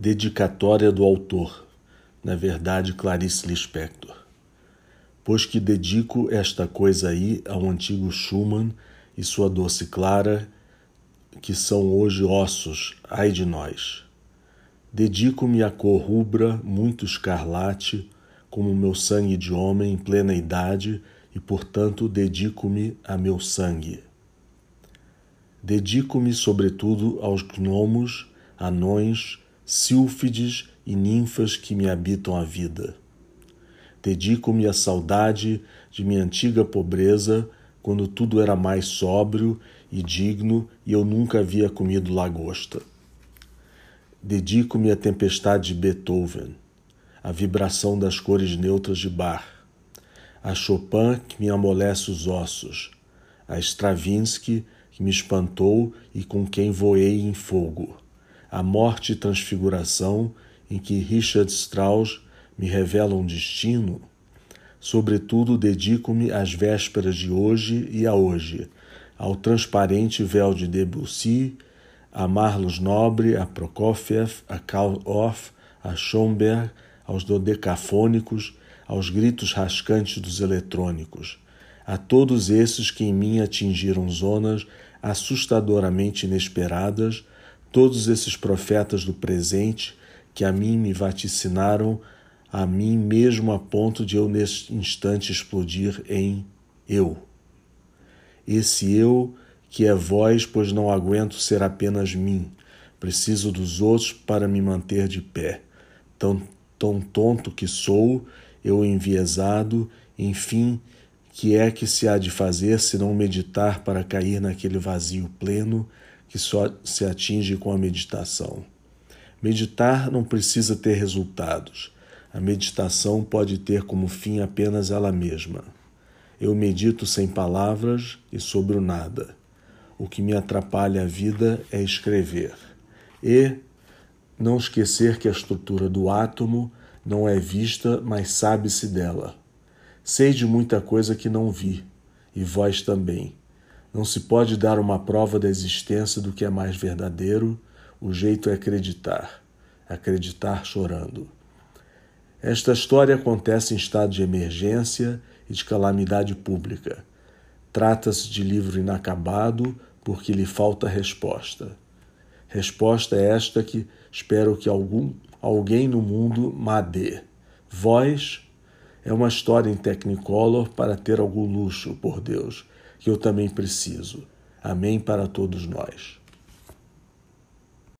Dedicatória do autor, na verdade Clarice Lispector. Pois que dedico esta coisa aí ao antigo Schumann e sua doce Clara, que são hoje ossos, ai de nós. Dedico-me à cor rubra, muito escarlate, como meu sangue de homem em plena idade, e portanto dedico-me a meu sangue. Dedico-me, sobretudo, aos gnomos, anões, sílfides e ninfas que me habitam a vida. Dedico-me à saudade de minha antiga pobreza, quando tudo era mais sóbrio e digno e eu nunca havia comido lagosta. Dedico-me à tempestade de Beethoven, à vibração das cores neutras de Bach, a Chopin que me amolece os ossos, a Stravinsky que me espantou e com quem voei em fogo a morte e transfiguração em que Richard Strauss me revela um destino, sobretudo dedico-me às vésperas de hoje e a hoje, ao transparente véu de Debussy, a Marlos Nobre, a Prokofiev, a Karl Orff, a Schomberg, aos dodecafônicos, aos gritos rascantes dos eletrônicos, a todos esses que em mim atingiram zonas assustadoramente inesperadas, todos esses profetas do presente que a mim me vaticinaram, a mim mesmo a ponto de eu neste instante explodir em eu. Esse eu que é vós, pois não aguento ser apenas mim, preciso dos outros para me manter de pé. Tão, tão tonto que sou, eu enviesado, enfim, que é que se há de fazer se não meditar para cair naquele vazio pleno que só se atinge com a meditação. Meditar não precisa ter resultados. A meditação pode ter como fim apenas ela mesma. Eu medito sem palavras e sobre o nada. O que me atrapalha a vida é escrever. E não esquecer que a estrutura do átomo não é vista, mas sabe-se dela. Sei de muita coisa que não vi, e vós também. Não se pode dar uma prova da existência do que é mais verdadeiro, o jeito é acreditar, acreditar chorando. Esta história acontece em estado de emergência e de calamidade pública. Trata-se de livro inacabado porque lhe falta resposta. Resposta é esta que espero que algum alguém no mundo me dê. Voz é uma história em Technicolor para ter algum luxo, por Deus que eu também preciso. Amém para todos nós.